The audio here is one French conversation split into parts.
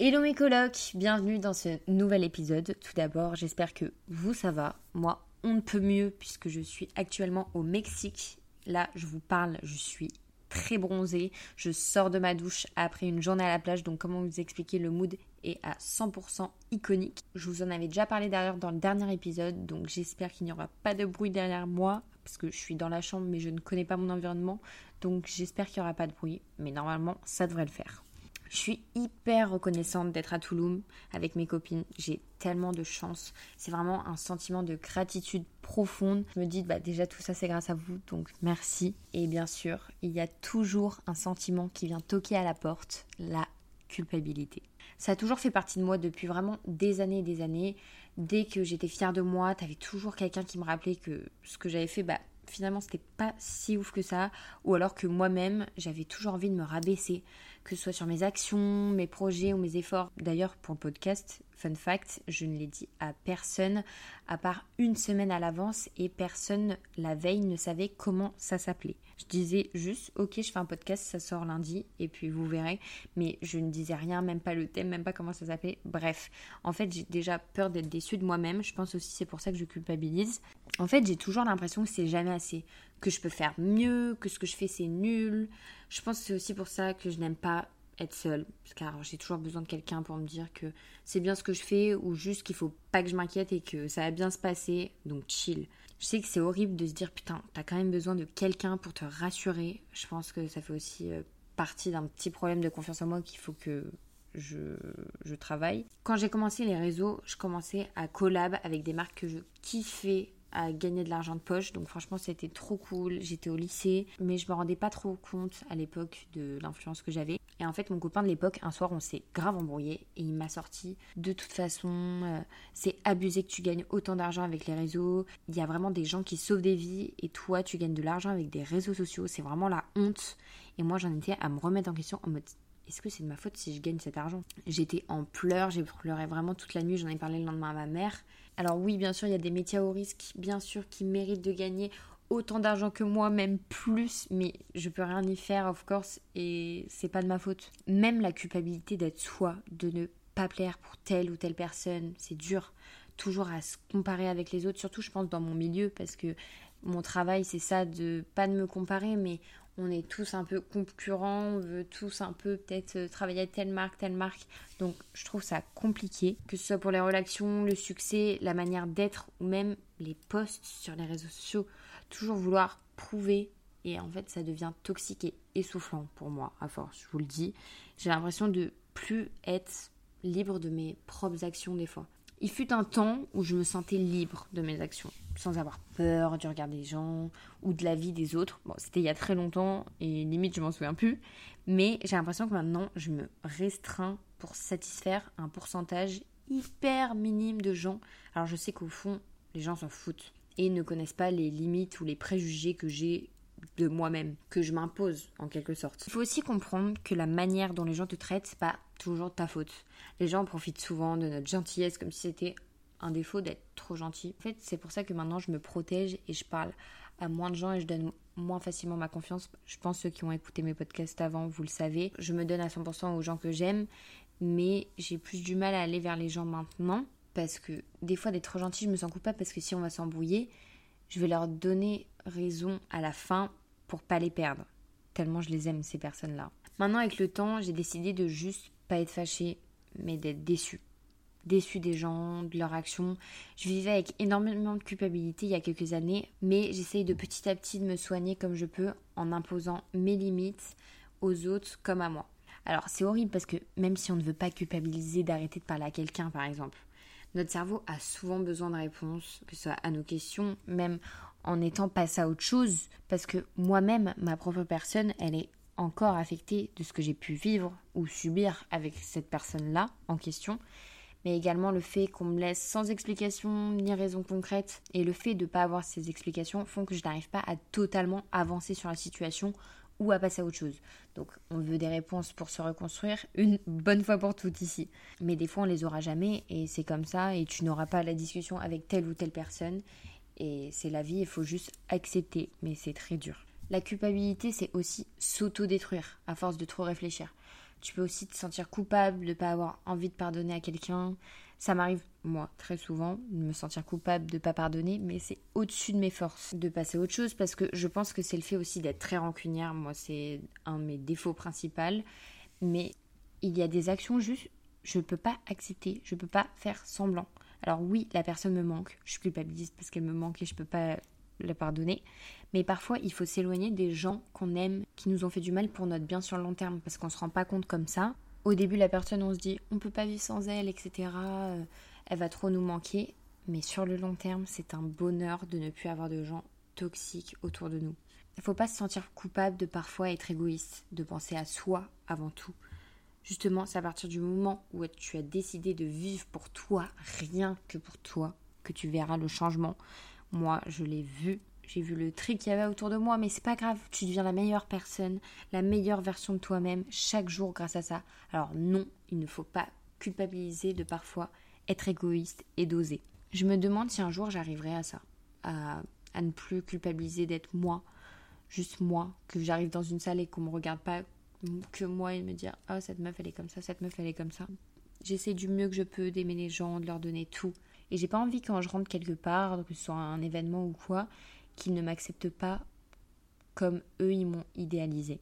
Hello mes colocs, bienvenue dans ce nouvel épisode. Tout d'abord, j'espère que vous ça va. Moi, on ne peut mieux puisque je suis actuellement au Mexique. Là, je vous parle, je suis très bronzée. Je sors de ma douche après une journée à la plage. Donc, comment vous expliquer, le mood est à 100% iconique. Je vous en avais déjà parlé d'ailleurs dans le dernier épisode. Donc, j'espère qu'il n'y aura pas de bruit derrière moi. Parce que je suis dans la chambre, mais je ne connais pas mon environnement. Donc, j'espère qu'il n'y aura pas de bruit. Mais normalement, ça devrait le faire. Je suis hyper reconnaissante d'être à Toulouse avec mes copines. J'ai tellement de chance. C'est vraiment un sentiment de gratitude profonde. Je me dis, bah, déjà tout ça c'est grâce à vous, donc merci. Et bien sûr, il y a toujours un sentiment qui vient toquer à la porte, la culpabilité. Ça a toujours fait partie de moi depuis vraiment des années et des années. Dès que j'étais fière de moi, t'avais toujours quelqu'un qui me rappelait que ce que j'avais fait, bah, finalement c'était pas si ouf que ça, ou alors que moi-même j'avais toujours envie de me rabaisser, que ce soit sur mes actions, mes projets ou mes efforts. D'ailleurs pour le podcast, fun fact, je ne l'ai dit à personne à part une semaine à l'avance et personne la veille ne savait comment ça s'appelait. Je disais juste ok je fais un podcast, ça sort lundi et puis vous verrez, mais je ne disais rien, même pas le thème, même pas comment ça s'appelait. Bref, en fait j'ai déjà peur d'être déçue de moi-même, je pense aussi c'est pour ça que je culpabilise. En fait j'ai toujours l'impression que c'est jamais assez, que je peux faire mieux, que ce que je fais c'est nul. Je pense que c'est aussi pour ça que je n'aime pas être seule, car j'ai toujours besoin de quelqu'un pour me dire que c'est bien ce que je fais ou juste qu'il faut pas que je m'inquiète et que ça va bien se passer, donc chill. Je sais que c'est horrible de se dire putain, t'as quand même besoin de quelqu'un pour te rassurer. Je pense que ça fait aussi euh, partie d'un petit problème de confiance en moi qu'il faut que je, je travaille. Quand j'ai commencé les réseaux, je commençais à collab avec des marques que je kiffais à gagner de l'argent de poche. Donc franchement, c'était trop cool. J'étais au lycée, mais je me rendais pas trop compte à l'époque de l'influence que j'avais. Et en fait, mon copain de l'époque, un soir, on s'est grave embrouillé et il m'a sorti de toute façon, euh, c'est abusé que tu gagnes autant d'argent avec les réseaux. Il y a vraiment des gens qui sauvent des vies et toi, tu gagnes de l'argent avec des réseaux sociaux. C'est vraiment la honte. Et moi, j'en étais à me remettre en question en mode est-ce que c'est de ma faute si je gagne cet argent? J'étais en pleurs, j'ai pleuré vraiment toute la nuit, j'en ai parlé le lendemain à ma mère. Alors oui, bien sûr, il y a des métiers au risque, bien sûr, qui méritent de gagner autant d'argent que moi, même plus, mais je peux rien y faire, of course, et c'est pas de ma faute. Même la culpabilité d'être soi, de ne pas plaire pour telle ou telle personne, c'est dur. Toujours à se comparer avec les autres, surtout je pense dans mon milieu, parce que mon travail c'est ça, de pas de me comparer, mais on est tous un peu concurrents, on veut tous un peu peut-être euh, travailler à telle marque, telle marque. Donc je trouve ça compliqué, que ce soit pour les relations, le succès, la manière d'être ou même les posts sur les réseaux sociaux. Toujours vouloir prouver et en fait ça devient toxique et essoufflant pour moi à force, je vous le dis. J'ai l'impression de plus être libre de mes propres actions des fois. Il fut un temps où je me sentais libre de mes actions, sans avoir peur du regard des gens ou de la vie des autres. Bon, c'était il y a très longtemps et limite je m'en souviens plus, mais j'ai l'impression que maintenant je me restreins pour satisfaire un pourcentage hyper minime de gens. Alors je sais qu'au fond, les gens s'en foutent et ne connaissent pas les limites ou les préjugés que j'ai de moi-même, que je m'impose en quelque sorte. Il faut aussi comprendre que la manière dont les gens te traitent, c'est pas toujours ta faute. Les gens profitent souvent de notre gentillesse comme si c'était un défaut d'être trop gentil. En fait, c'est pour ça que maintenant je me protège et je parle à moins de gens et je donne moins facilement ma confiance. Je pense ceux qui ont écouté mes podcasts avant, vous le savez. Je me donne à 100% aux gens que j'aime, mais j'ai plus du mal à aller vers les gens maintenant parce que des fois d'être trop gentil, je me sens coupable parce que si on va s'embrouiller, je vais leur donner raison à la fin pour pas les perdre. Tellement je les aime ces personnes-là. Maintenant avec le temps, j'ai décidé de juste pas être fâchée, mais d'être déçue. Déçue des gens, de leurs actions. Je vivais avec énormément de culpabilité il y a quelques années, mais j'essaye de petit à petit de me soigner comme je peux en imposant mes limites aux autres comme à moi. Alors c'est horrible parce que même si on ne veut pas culpabiliser d'arrêter de parler à quelqu'un par exemple, notre cerveau a souvent besoin de réponses, que ce soit à nos questions, même en étant passé à autre chose, parce que moi-même, ma propre personne, elle est encore affectée de ce que j'ai pu vivre ou subir avec cette personne-là en question, mais également le fait qu'on me laisse sans explication ni raison concrète, et le fait de ne pas avoir ces explications font que je n'arrive pas à totalement avancer sur la situation ou à passer à autre chose. Donc on veut des réponses pour se reconstruire une bonne fois pour toutes ici. Mais des fois on les aura jamais et c'est comme ça et tu n'auras pas la discussion avec telle ou telle personne et c'est la vie, il faut juste accepter, mais c'est très dur. La culpabilité c'est aussi s'auto-détruire à force de trop réfléchir. Tu peux aussi te sentir coupable de ne pas avoir envie de pardonner à quelqu'un. Ça m'arrive, moi, très souvent, de me sentir coupable de ne pas pardonner, mais c'est au-dessus de mes forces de passer à autre chose parce que je pense que c'est le fait aussi d'être très rancunière. Moi, c'est un de mes défauts principaux. Mais il y a des actions juste, je ne peux pas accepter, je ne peux pas faire semblant. Alors oui, la personne me manque, je suis culpabiliste parce qu'elle me manque et je ne peux pas la pardonner. Mais parfois, il faut s'éloigner des gens qu'on aime, qui nous ont fait du mal pour notre bien sur le long terme, parce qu'on se rend pas compte comme ça. Au début, la personne, on se dit, on peut pas vivre sans elle, etc. Euh, elle va trop nous manquer. Mais sur le long terme, c'est un bonheur de ne plus avoir de gens toxiques autour de nous. Il faut pas se sentir coupable de parfois être égoïste, de penser à soi avant tout. Justement, c'est à partir du moment où tu as décidé de vivre pour toi, rien que pour toi, que tu verras le changement. Moi, je l'ai vu, j'ai vu le tri qu'il y avait autour de moi, mais c'est pas grave, tu deviens la meilleure personne, la meilleure version de toi-même chaque jour grâce à ça. Alors non, il ne faut pas culpabiliser de parfois être égoïste et d'oser. Je me demande si un jour j'arriverai à ça, à, ne plus culpabiliser d'être moi, juste moi, que j'arrive dans une salle et qu'on me regarde pas que moi et me dire ah cette meuf elle est comme ça, cette meuf elle est comme ça. J'essaie du mieux que je peux d'aimer les gens, de leur donner tout et j'ai pas envie quand je rentre quelque part, que ce soit un événement ou quoi, qu'ils ne m'acceptent pas comme eux ils m'ont idéalisé.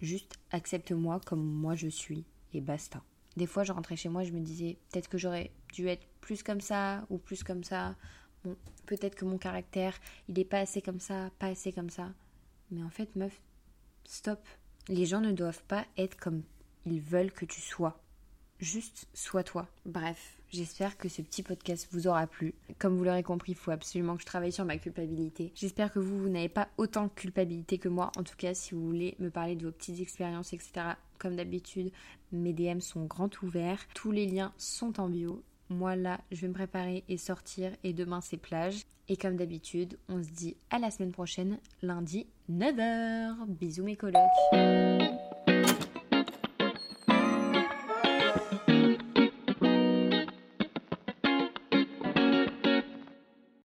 Juste accepte-moi comme moi je suis et basta. Des fois je rentrais chez moi, je me disais peut-être que j'aurais dû être plus comme ça ou plus comme ça. Bon, peut-être que mon caractère, il est pas assez comme ça, pas assez comme ça. Mais en fait, meuf, stop. Les gens ne doivent pas être comme ils veulent que tu sois. Juste sois toi. Bref, J'espère que ce petit podcast vous aura plu. Comme vous l'aurez compris, il faut absolument que je travaille sur ma culpabilité. J'espère que vous, vous n'avez pas autant de culpabilité que moi. En tout cas, si vous voulez me parler de vos petites expériences, etc., comme d'habitude, mes DM sont grands ouverts. Tous les liens sont en bio. Moi là, je vais me préparer et sortir et demain c'est plage. Et comme d'habitude, on se dit à la semaine prochaine, lundi 9h. Bisous mes colocs.